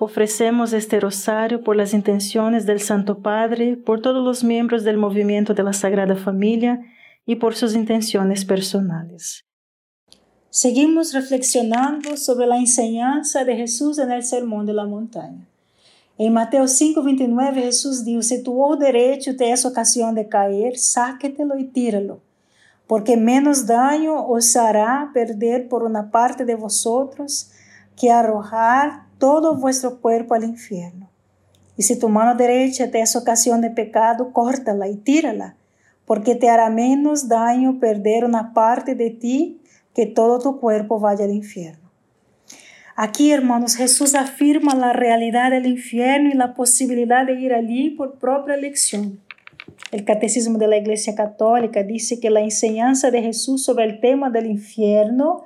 Ofrecemos este rosario por las intenciones del Santo Padre, por todos los miembros del movimiento de la Sagrada Familia y por sus intenciones personales. Seguimos reflexionando sobre la enseñanza de Jesús en el Sermón de la Montaña. En Mateo 5:29 Jesús dijo, si tu ojo derecho te es ocasión de caer, sáquetelo y tíralo, porque menos daño os hará perder por una parte de vosotros que arrojar todo vuestro cuerpo al infierno. Y si tu mano derecha te es ocasión de pecado, córtala y tírala, porque te hará menos daño perder una parte de ti que todo tu cuerpo vaya al infierno. Aquí, hermanos, Jesús afirma la realidad del infierno y la posibilidad de ir allí por propia elección. El Catecismo de la Iglesia Católica dice que la enseñanza de Jesús sobre el tema del infierno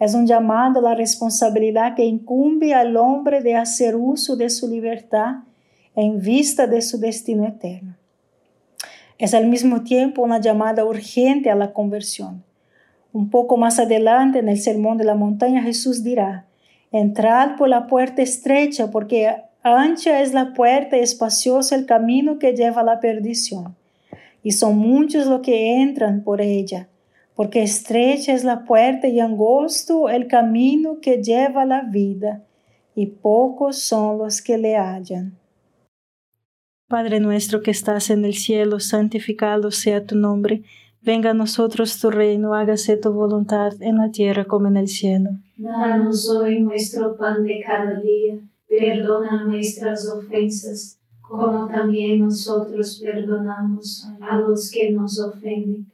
es un llamado a la responsabilidad que incumbe al hombre de hacer uso de su libertad en vista de su destino eterno. Es al mismo tiempo una llamada urgente a la conversión. Un poco más adelante en el Sermón de la Montaña Jesús dirá, entrad por la puerta estrecha porque ancha es la puerta y espacioso el camino que lleva a la perdición, y son muchos los que entran por ella porque estrecha es la puerta y angosto el camino que lleva a la vida, y pocos son los que le hallan. Padre nuestro que estás en el cielo, santificado sea tu nombre. Venga a nosotros tu reino, hágase tu voluntad en la tierra como en el cielo. Danos hoy nuestro pan de cada día, perdona nuestras ofensas, como también nosotros perdonamos a los que nos ofenden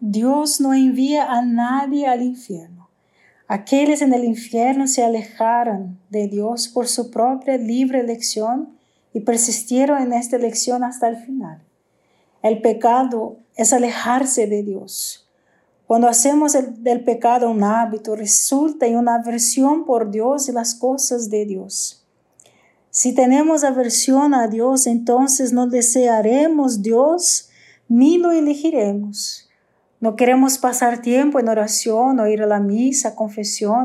Dios no envía a nadie al infierno. Aquellos en el infierno se alejaron de Dios por su propia libre elección y persistieron en esta elección hasta el final. El pecado es alejarse de Dios. Cuando hacemos del pecado un hábito, resulta en una aversión por Dios y las cosas de Dios. Si tenemos aversión a Dios, entonces no desearemos Dios ni lo elegiremos. No queremos pasar tiempo en oración o ir a la misa,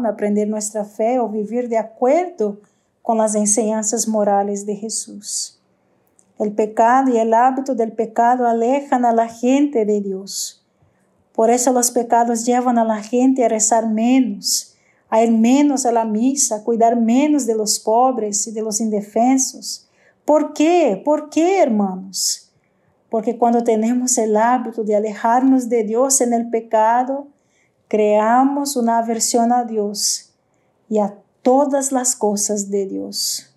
aprender nuestra fe o vivir de acuerdo con las enseñanzas morales de Jesús. El pecado y el hábito del pecado alejan a la gente de Dios. Por eso los pecados llevan a la gente a rezar menos, a ir menos a la misa, a cuidar menos de los pobres y de los indefensos. ¿Por qué? ¿Por qué, hermanos? Porque cuando tenemos el hábito de alejarnos de Dios en el pecado, creamos una aversión a Dios y a todas las cosas de Dios.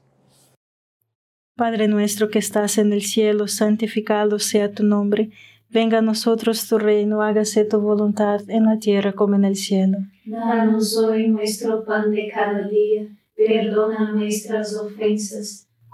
Padre nuestro que estás en el cielo, santificado sea tu nombre. Venga a nosotros tu reino, hágase tu voluntad en la tierra como en el cielo. Danos hoy nuestro pan de cada día, perdona nuestras ofensas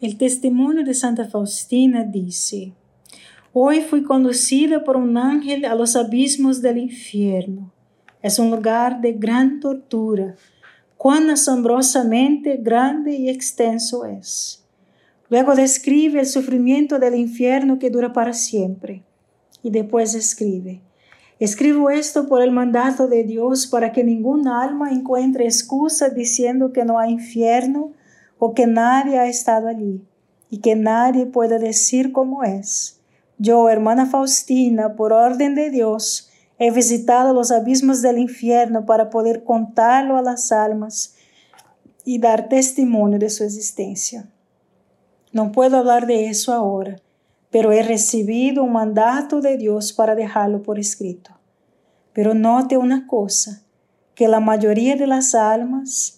El testimonio de Santa Faustina dice, Hoy fui conducida por un ángel a los abismos del infierno. Es un lugar de gran tortura. Cuán asombrosamente grande y extenso es. Luego describe el sufrimiento del infierno que dura para siempre. Y después escribe, Escribo esto por el mandato de Dios para que ninguna alma encuentre excusa diciendo que no hay infierno o que nadie ha estado allí y que nadie pueda decir cómo es. Yo, hermana Faustina, por orden de Dios, he visitado los abismos del infierno para poder contarlo a las almas y dar testimonio de su existencia. No puedo hablar de eso ahora pero he recibido un mandato de Dios para dejarlo por escrito. Pero note una cosa, que la mayoría de las almas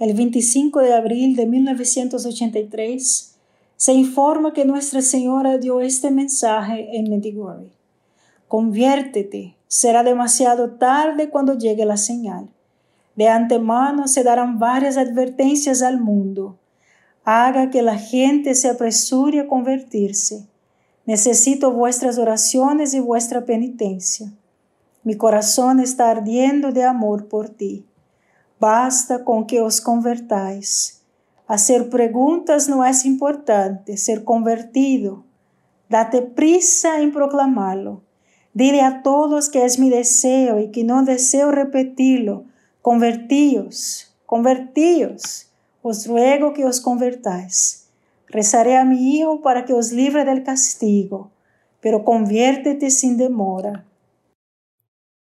El 25 de abril de 1983 se informa que Nuestra Señora dio este mensaje en Medjugorje. Conviértete, será demasiado tarde cuando llegue la señal. De antemano se darán varias advertencias al mundo. Haga que la gente se apresure a convertirse. Necesito vuestras oraciones y vuestra penitencia. Mi corazón está ardiendo de amor por ti. Basta con que os convertáis. Hacer preguntas no es importante, ser convertido. Date prisa en proclamarlo. Dile a todos que es mi deseo y que no deseo repetirlo. Convertíos, convertíos. Os ruego que os convertáis. Rezaré a mi Hijo para que os libre del castigo, pero conviértete sin demora.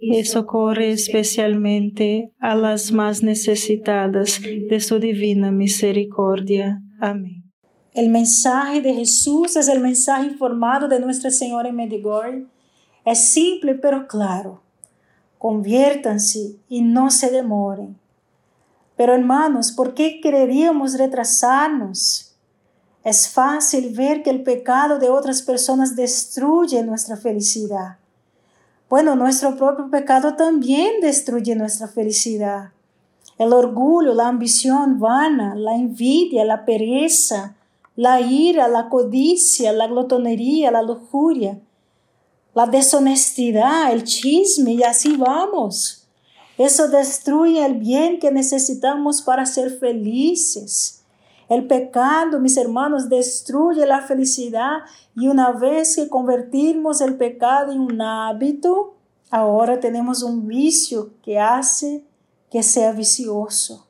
y socorre especialmente a las más necesitadas de su divina misericordia. Amén. El mensaje de Jesús es el mensaje informado de Nuestra Señora en Medigore. Es simple pero claro. Conviértanse y no se demoren. Pero hermanos, ¿por qué queríamos retrasarnos? Es fácil ver que el pecado de otras personas destruye nuestra felicidad. Bueno, nuestro propio pecado también destruye nuestra felicidad. El orgullo, la ambición vana, la envidia, la pereza, la ira, la codicia, la glotonería, la lujuria, la deshonestidad, el chisme y así vamos. Eso destruye el bien que necesitamos para ser felices. El pecado, mis hermanos, destruye la felicidad y una vez que convertimos el pecado en un hábito, ahora tenemos un vicio que hace que sea vicioso.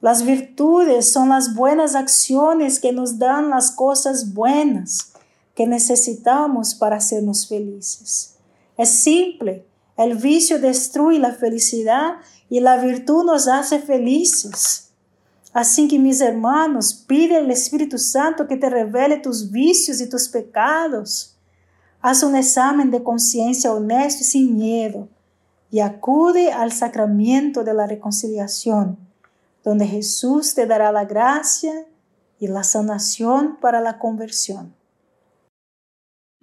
Las virtudes son las buenas acciones que nos dan las cosas buenas que necesitamos para hacernos felices. Es simple, el vicio destruye la felicidad y la virtud nos hace felices. Así que mis hermanos, pide al Espíritu Santo que te revele tus vicios y tus pecados. Haz un examen de conciencia honesto y sin miedo y acude al sacramento de la reconciliación, donde Jesús te dará la gracia y la sanación para la conversión.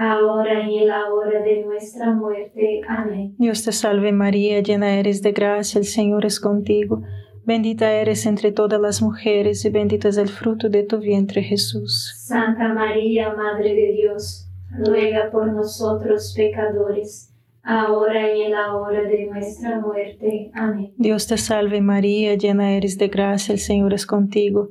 ahora y en la hora de nuestra muerte. Amén. Dios te salve María, llena eres de gracia, el Señor es contigo. Bendita eres entre todas las mujeres y bendito es el fruto de tu vientre Jesús. Santa María, Madre de Dios, ruega por nosotros pecadores, ahora y en la hora de nuestra muerte. Amén. Dios te salve María, llena eres de gracia, el Señor es contigo.